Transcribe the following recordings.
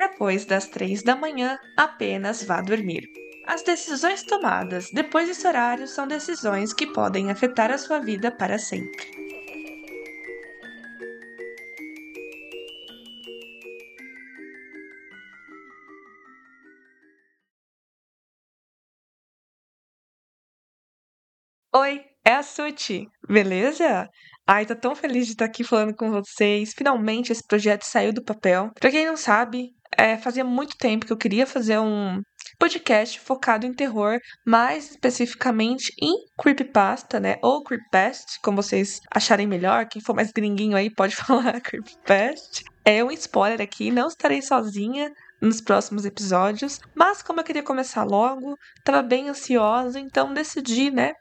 Depois das três da manhã, apenas vá dormir. As decisões tomadas depois desse horário são decisões que podem afetar a sua vida para sempre. Oi, é a Suti, beleza? Ai, tô tão feliz de estar aqui falando com vocês. Finalmente esse projeto saiu do papel. Pra quem não sabe, é, fazia muito tempo que eu queria fazer um podcast focado em terror, mais especificamente em creepypasta, né? Ou creepypast, como vocês acharem melhor. Quem for mais gringuinho aí pode falar creepypast. É um spoiler aqui, não estarei sozinha nos próximos episódios, mas como eu queria começar logo, tava bem ansiosa, então decidi, né,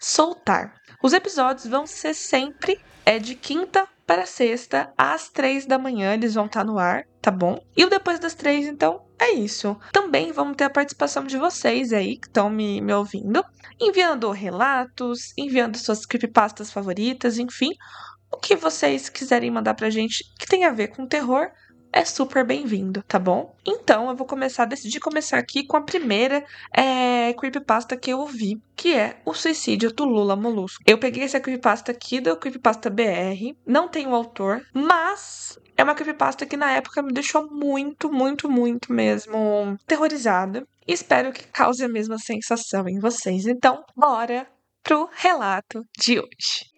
soltar. Os episódios vão ser sempre é de quinta para sexta, às três da manhã, eles vão estar tá no ar, tá bom? E o depois das três, então, é isso. Também vamos ter a participação de vocês aí que estão me, me ouvindo, enviando relatos, enviando suas creepypastas favoritas, enfim, o que vocês quiserem mandar pra gente que tem a ver com terror é super bem-vindo, tá bom? Então, eu vou começar, decidi começar aqui com a primeira é, creepypasta que eu ouvi, que é o suicídio do Lula Molusco. Eu peguei essa creepypasta aqui do Creepypasta BR, não tem o autor, mas é uma creepypasta que na época me deixou muito, muito, muito mesmo terrorizada. Espero que cause a mesma sensação em vocês. Então, bora pro relato de hoje.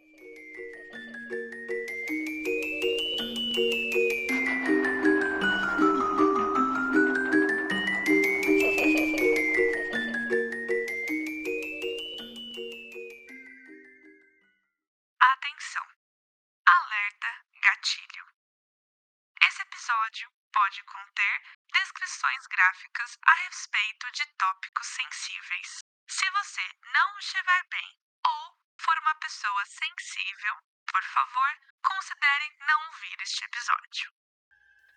Episódio pode conter descrições gráficas a respeito de tópicos sensíveis. Se você não estiver bem ou for uma pessoa sensível, por favor, considere não ouvir este episódio.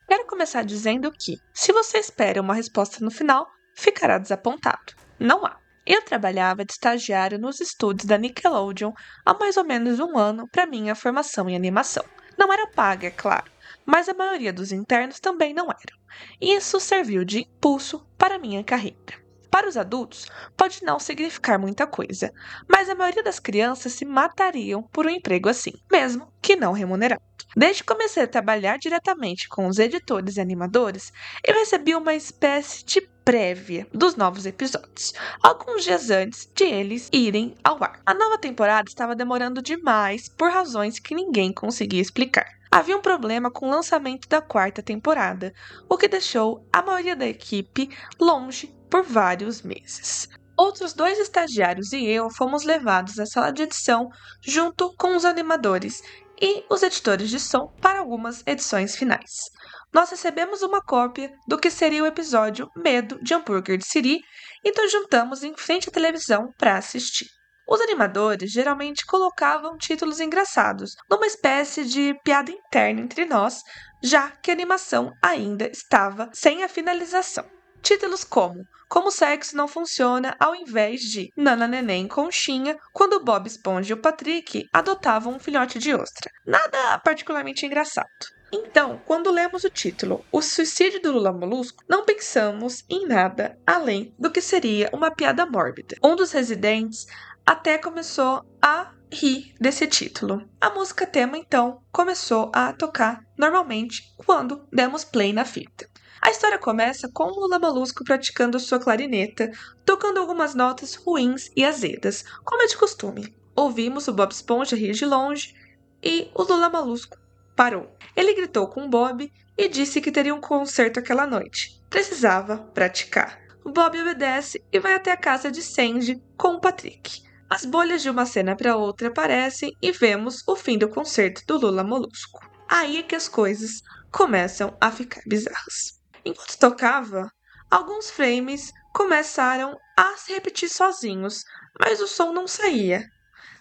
Quero começar dizendo que, se você espera uma resposta no final, ficará desapontado. Não há. Eu trabalhava de estagiário nos estúdios da Nickelodeon há mais ou menos um ano para minha formação em animação. Não era paga, é claro, mas a maioria dos internos também não eram. Isso serviu de impulso para minha carreira. Para os adultos, pode não significar muita coisa, mas a maioria das crianças se matariam por um emprego assim, mesmo que não remunerado. Desde que comecei a trabalhar diretamente com os editores e animadores, eu recebi uma espécie de prévia dos novos episódios, alguns dias antes de eles irem ao ar. A nova temporada estava demorando demais por razões que ninguém conseguia explicar. Havia um problema com o lançamento da quarta temporada, o que deixou a maioria da equipe longe por vários meses. Outros dois estagiários e eu fomos levados à sala de edição junto com os animadores e os editores de som para algumas edições finais. Nós recebemos uma cópia do que seria o episódio Medo de Hambúrguer de Siri e nos juntamos em frente à televisão para assistir. Os animadores geralmente colocavam títulos engraçados, numa espécie de piada interna entre nós, já que a animação ainda estava sem a finalização. Títulos como Como o sexo não funciona ao invés de Nana Neném Conchinha, quando Bob Esponja e o Patrick adotavam um filhote de ostra. Nada particularmente engraçado. Então, quando lemos o título O Suicídio do Lula Molusco, não pensamos em nada além do que seria uma piada mórbida. Um dos residentes até começou a rir desse título. A música tema então começou a tocar normalmente quando demos play na fita. A história começa com o Lula Molusco praticando sua clarineta, tocando algumas notas ruins e azedas, como é de costume. Ouvimos o Bob Esponja rir de longe e o Lula Molusco parou. Ele gritou com Bob e disse que teria um concerto aquela noite. Precisava praticar. Bob obedece e vai até a casa de Sandy com o Patrick. As bolhas de uma cena para outra aparecem e vemos o fim do concerto do Lula Molusco. Aí é que as coisas começam a ficar bizarras. Enquanto tocava, alguns frames começaram a se repetir sozinhos, mas o som não saía.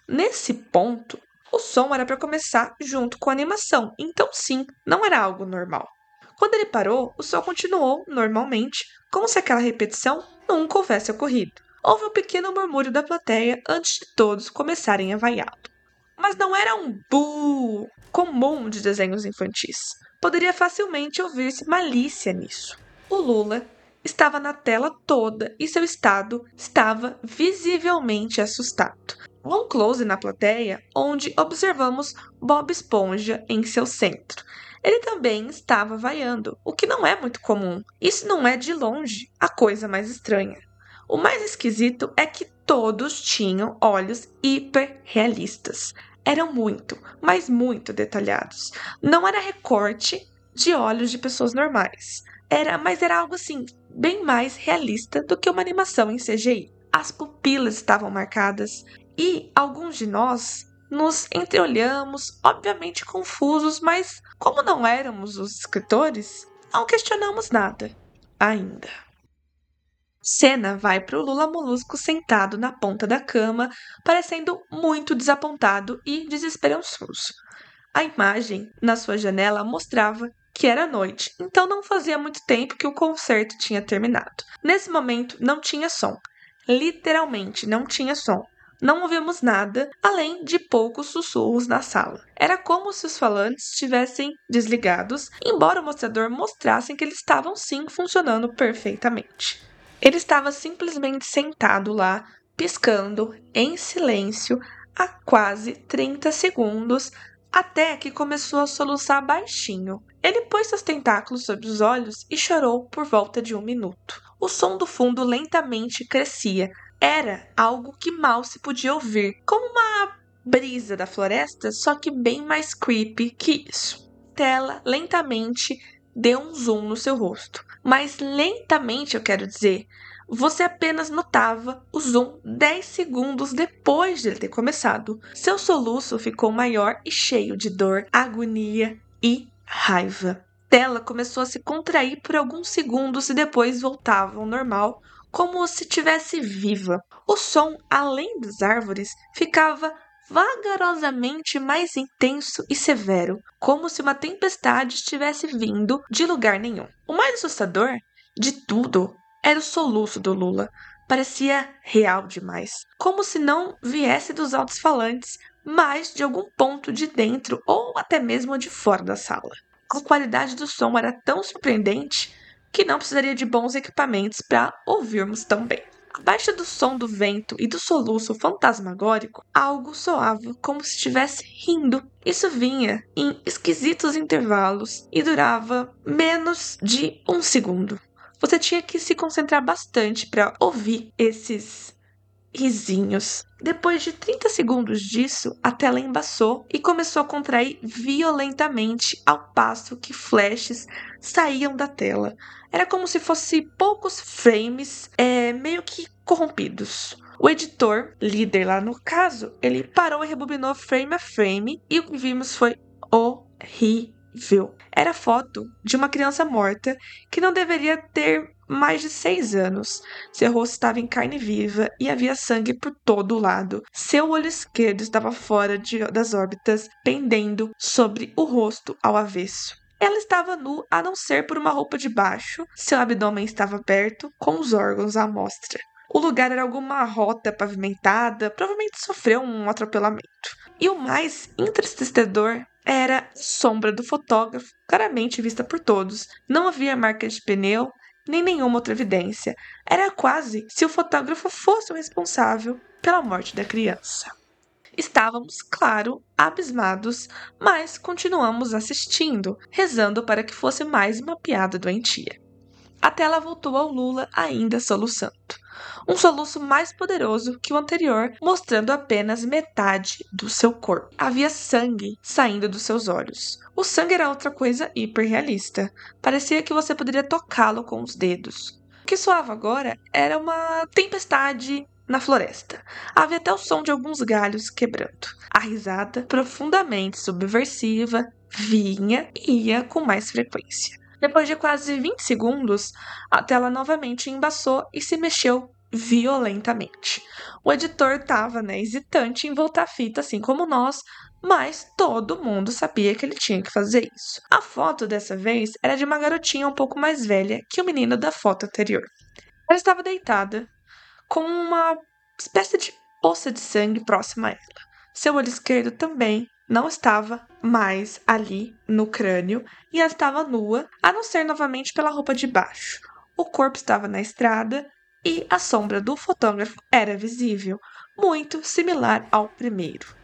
Nesse ponto, o som era para começar junto com a animação, então sim, não era algo normal. Quando ele parou, o som continuou normalmente, como se aquela repetição nunca houvesse ocorrido. Houve um pequeno murmúrio da plateia antes de todos começarem a vaiá-lo. Mas não era um bu comum de desenhos infantis. poderia facilmente ouvir-se malícia nisso. O Lula estava na tela toda e seu estado estava visivelmente assustado. Um close na plateia, onde observamos Bob Esponja em seu centro. Ele também estava vaiando, o que não é muito comum. Isso não é de longe a coisa mais estranha. O mais esquisito é que todos tinham olhos hiperrealistas. Eram muito, mas muito detalhados. Não era recorte de olhos de pessoas normais. Era, mas era algo assim, bem mais realista do que uma animação em CGI. As pupilas estavam marcadas e alguns de nós nos entreolhamos, obviamente confusos, mas como não éramos os escritores, não questionamos nada ainda. Cena vai para o Lula Molusco sentado na ponta da cama, parecendo muito desapontado e desesperançoso. A imagem na sua janela mostrava que era noite, então não fazia muito tempo que o concerto tinha terminado. Nesse momento não tinha som. Literalmente não tinha som. Não ouvimos nada além de poucos sussurros na sala. Era como se os falantes estivessem desligados, embora o mostrador mostrasse que eles estavam sim funcionando perfeitamente. Ele estava simplesmente sentado lá, piscando em silêncio há quase 30 segundos, até que começou a soluçar baixinho. Ele pôs seus tentáculos sobre os olhos e chorou por volta de um minuto. O som do fundo lentamente crescia. Era algo que mal se podia ouvir, como uma brisa da floresta, só que bem mais creepy que isso. Tela lentamente deu um zoom no seu rosto, mas lentamente eu quero dizer, você apenas notava o zoom 10 segundos depois de ele ter começado. Seu soluço ficou maior e cheio de dor, agonia e raiva. Tela começou a se contrair por alguns segundos e depois voltava ao normal, como se tivesse viva. O som, além das árvores, ficava vagarosamente mais intenso e severo, como se uma tempestade estivesse vindo de lugar nenhum. O mais assustador de tudo era o soluço do Lula. Parecia real demais, como se não viesse dos altos falantes, mas de algum ponto de dentro ou até mesmo de fora da sala. A qualidade do som era tão surpreendente que não precisaria de bons equipamentos para ouvirmos tão bem. Abaixo do som do vento e do soluço fantasmagórico, algo soava como se estivesse rindo. Isso vinha em esquisitos intervalos e durava menos de um segundo. Você tinha que se concentrar bastante para ouvir esses risinhos. Depois de 30 segundos disso, a tela embaçou e começou a contrair violentamente ao passo que flashes saíam da tela. Era como se fosse poucos frames é, meio que corrompidos. O editor, líder lá no caso, ele parou e rebobinou frame a frame e o que vimos foi horrível era foto de uma criança morta que não deveria ter mais de seis anos. Seu rosto estava em carne viva e havia sangue por todo o lado. Seu olho esquerdo estava fora de, das órbitas, pendendo sobre o rosto ao avesso. Ela estava nu, a não ser por uma roupa de baixo. Seu abdômen estava aberto, com os órgãos à mostra. O lugar era alguma rota pavimentada, provavelmente sofreu um atropelamento. E o mais entristecedor era a sombra do fotógrafo, claramente vista por todos. Não havia marcas de pneu, nem nenhuma outra evidência. Era quase se o fotógrafo fosse o responsável pela morte da criança. Estávamos, claro, abismados, mas continuamos assistindo, rezando para que fosse mais uma piada doentia. A tela voltou ao Lula ainda soluçando um soluço mais poderoso que o anterior, mostrando apenas metade do seu corpo. Havia sangue saindo dos seus olhos. O sangue era outra coisa hiperrealista. Parecia que você poderia tocá-lo com os dedos. O que soava agora era uma tempestade na floresta. Havia até o som de alguns galhos quebrando. A risada, profundamente subversiva, vinha e ia com mais frequência. Depois de quase 20 segundos, a tela novamente embaçou e se mexeu violentamente. O editor estava né, hesitante em voltar a fita, assim como nós, mas todo mundo sabia que ele tinha que fazer isso. A foto dessa vez era de uma garotinha um pouco mais velha que o menino da foto anterior. Ela estava deitada, com uma espécie de poça de sangue próxima a ela. Seu olho esquerdo também não estava mais ali no crânio e ela estava nua, a não ser novamente pela roupa de baixo. O corpo estava na estrada e a sombra do fotógrafo era visível, muito similar ao primeiro.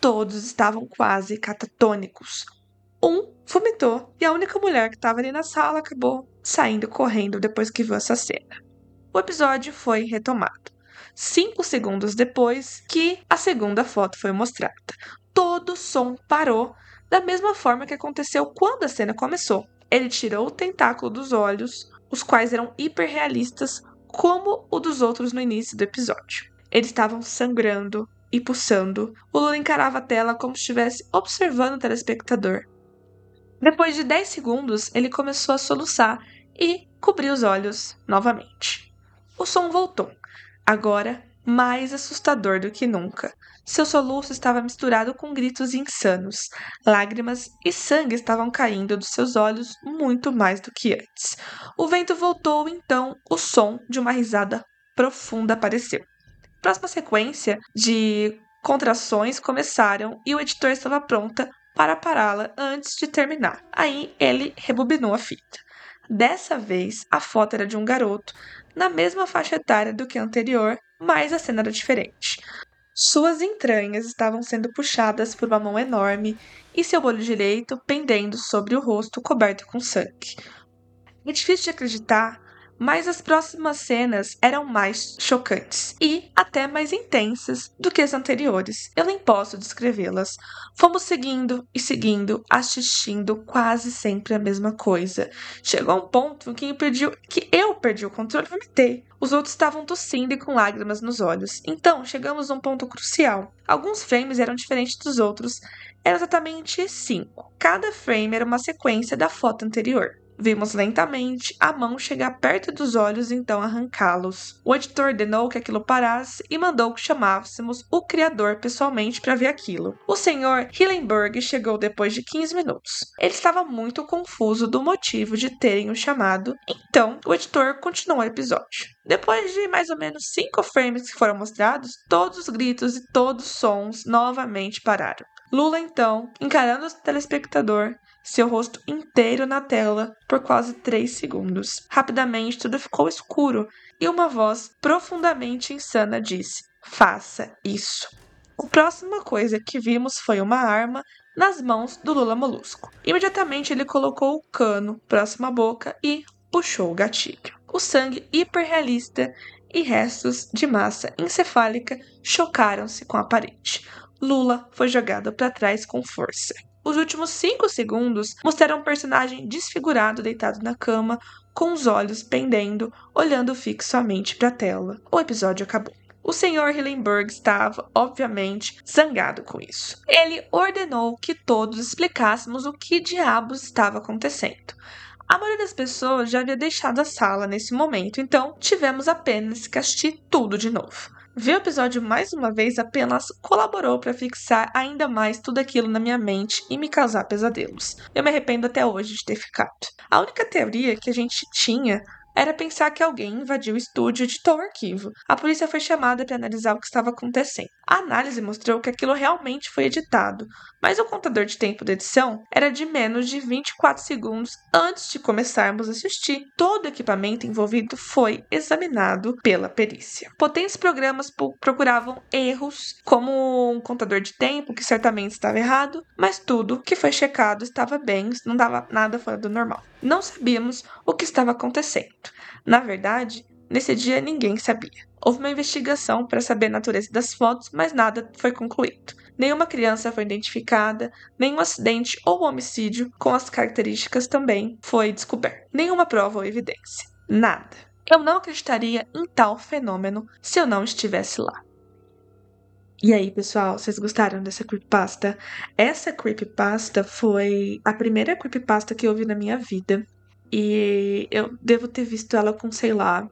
Todos estavam quase catatônicos. Um vomitou e a única mulher que estava ali na sala acabou saindo correndo depois que viu essa cena. O episódio foi retomado. Cinco segundos depois que a segunda foto foi mostrada, todo o som parou da mesma forma que aconteceu quando a cena começou. Ele tirou o tentáculo dos olhos, os quais eram hiperrealistas, como o dos outros no início do episódio. Eles estavam sangrando e pulsando. O Lula encarava a tela como se estivesse observando o telespectador. Depois de 10 segundos, ele começou a soluçar e cobriu os olhos novamente. O som voltou, agora mais assustador do que nunca. Seu soluço estava misturado com gritos insanos. Lágrimas e sangue estavam caindo dos seus olhos muito mais do que antes. O vento voltou, então o som de uma risada profunda apareceu. Próxima sequência de contrações começaram e o editor estava pronta para pará-la antes de terminar. Aí ele rebobinou a fita. Dessa vez, a foto era de um garoto na mesma faixa etária do que a anterior, mas a cena era diferente. Suas entranhas estavam sendo puxadas por uma mão enorme e seu olho direito pendendo sobre o rosto coberto com sangue. É difícil de acreditar, mas as próximas cenas eram mais chocantes e até mais intensas do que as anteriores. Eu nem posso descrevê-las. Fomos seguindo e seguindo, assistindo quase sempre a mesma coisa. Chegou um ponto que eu perdi, que eu perdi o controle e vomitei. Os outros estavam tossindo e com lágrimas nos olhos. Então, chegamos a um ponto crucial. Alguns frames eram diferentes dos outros. Eram exatamente cinco. Cada frame era uma sequência da foto anterior. Vimos lentamente a mão chegar perto dos olhos e então arrancá-los. O editor ordenou que aquilo parasse e mandou que chamássemos o criador pessoalmente para ver aquilo. O senhor Hillenberg chegou depois de 15 minutos. Ele estava muito confuso do motivo de terem o chamado, então o editor continuou o episódio. Depois de mais ou menos cinco frames que foram mostrados, todos os gritos e todos os sons novamente pararam. Lula, então, encarando o telespectador, seu rosto inteiro na tela por quase três segundos. Rapidamente tudo ficou escuro e uma voz profundamente insana disse: Faça isso. A próxima coisa que vimos foi uma arma nas mãos do Lula Molusco. Imediatamente ele colocou o cano próximo à boca e puxou o gatilho. O sangue hiperrealista e restos de massa encefálica chocaram-se com a parede. Lula foi jogado para trás com força. Os últimos cinco segundos mostraram um personagem desfigurado deitado na cama, com os olhos pendendo, olhando fixamente para a tela. O episódio acabou. O Sr. Hillenburg estava, obviamente, zangado com isso. Ele ordenou que todos explicássemos o que diabos estava acontecendo. A maioria das pessoas já havia deixado a sala nesse momento, então tivemos apenas que assistir tudo de novo. Ver o episódio mais uma vez apenas colaborou para fixar ainda mais tudo aquilo na minha mente e me causar pesadelos. Eu me arrependo até hoje de ter ficado. A única teoria que a gente tinha era pensar que alguém invadiu o estúdio e editou o arquivo. A polícia foi chamada para analisar o que estava acontecendo. A análise mostrou que aquilo realmente foi editado, mas o contador de tempo da edição era de menos de 24 segundos antes de começarmos a assistir. Todo o equipamento envolvido foi examinado pela perícia. Potentes programas procuravam erros, como um contador de tempo que certamente estava errado, mas tudo que foi checado estava bem, não dava nada fora do normal. Não sabíamos o que estava acontecendo. Na verdade, nesse dia ninguém sabia. Houve uma investigação para saber a natureza das fotos, mas nada foi concluído. Nenhuma criança foi identificada, nenhum acidente ou homicídio com as características também foi descoberto. Nenhuma prova ou evidência. Nada. Eu não acreditaria em tal fenômeno se eu não estivesse lá. E aí, pessoal, vocês gostaram dessa creepypasta? Essa creepypasta foi a primeira creepypasta que eu vi na minha vida. E eu devo ter visto ela com, sei lá,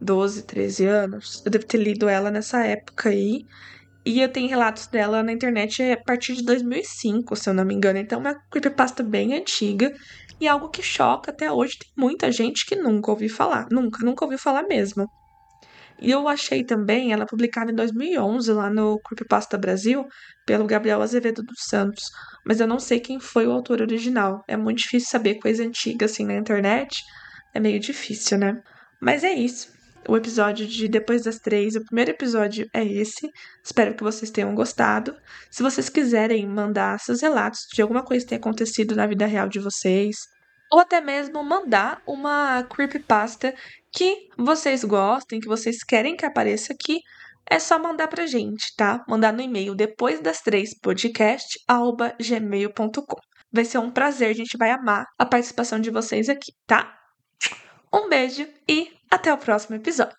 12, 13 anos. Eu devo ter lido ela nessa época aí. E eu tenho relatos dela na internet a partir de 2005, se eu não me engano. Então, é uma creepypasta bem antiga e algo que choca até hoje. Tem muita gente que nunca ouviu falar. Nunca, nunca ouviu falar mesmo. E eu achei também ela publicada em 2011 lá no Creepypasta Brasil, pelo Gabriel Azevedo dos Santos. Mas eu não sei quem foi o autor original. É muito difícil saber coisa antiga assim na internet. É meio difícil, né? Mas é isso. O episódio de Depois das Três, o primeiro episódio é esse. Espero que vocês tenham gostado. Se vocês quiserem mandar seus relatos de alguma coisa que tenha acontecido na vida real de vocês, ou até mesmo mandar uma creepypasta que vocês gostem, que vocês querem que apareça aqui, é só mandar pra gente, tá? Mandar no e-mail depois das três podcast@gmail.com. Vai ser um prazer, a gente vai amar a participação de vocês aqui, tá? Um beijo e até o próximo episódio.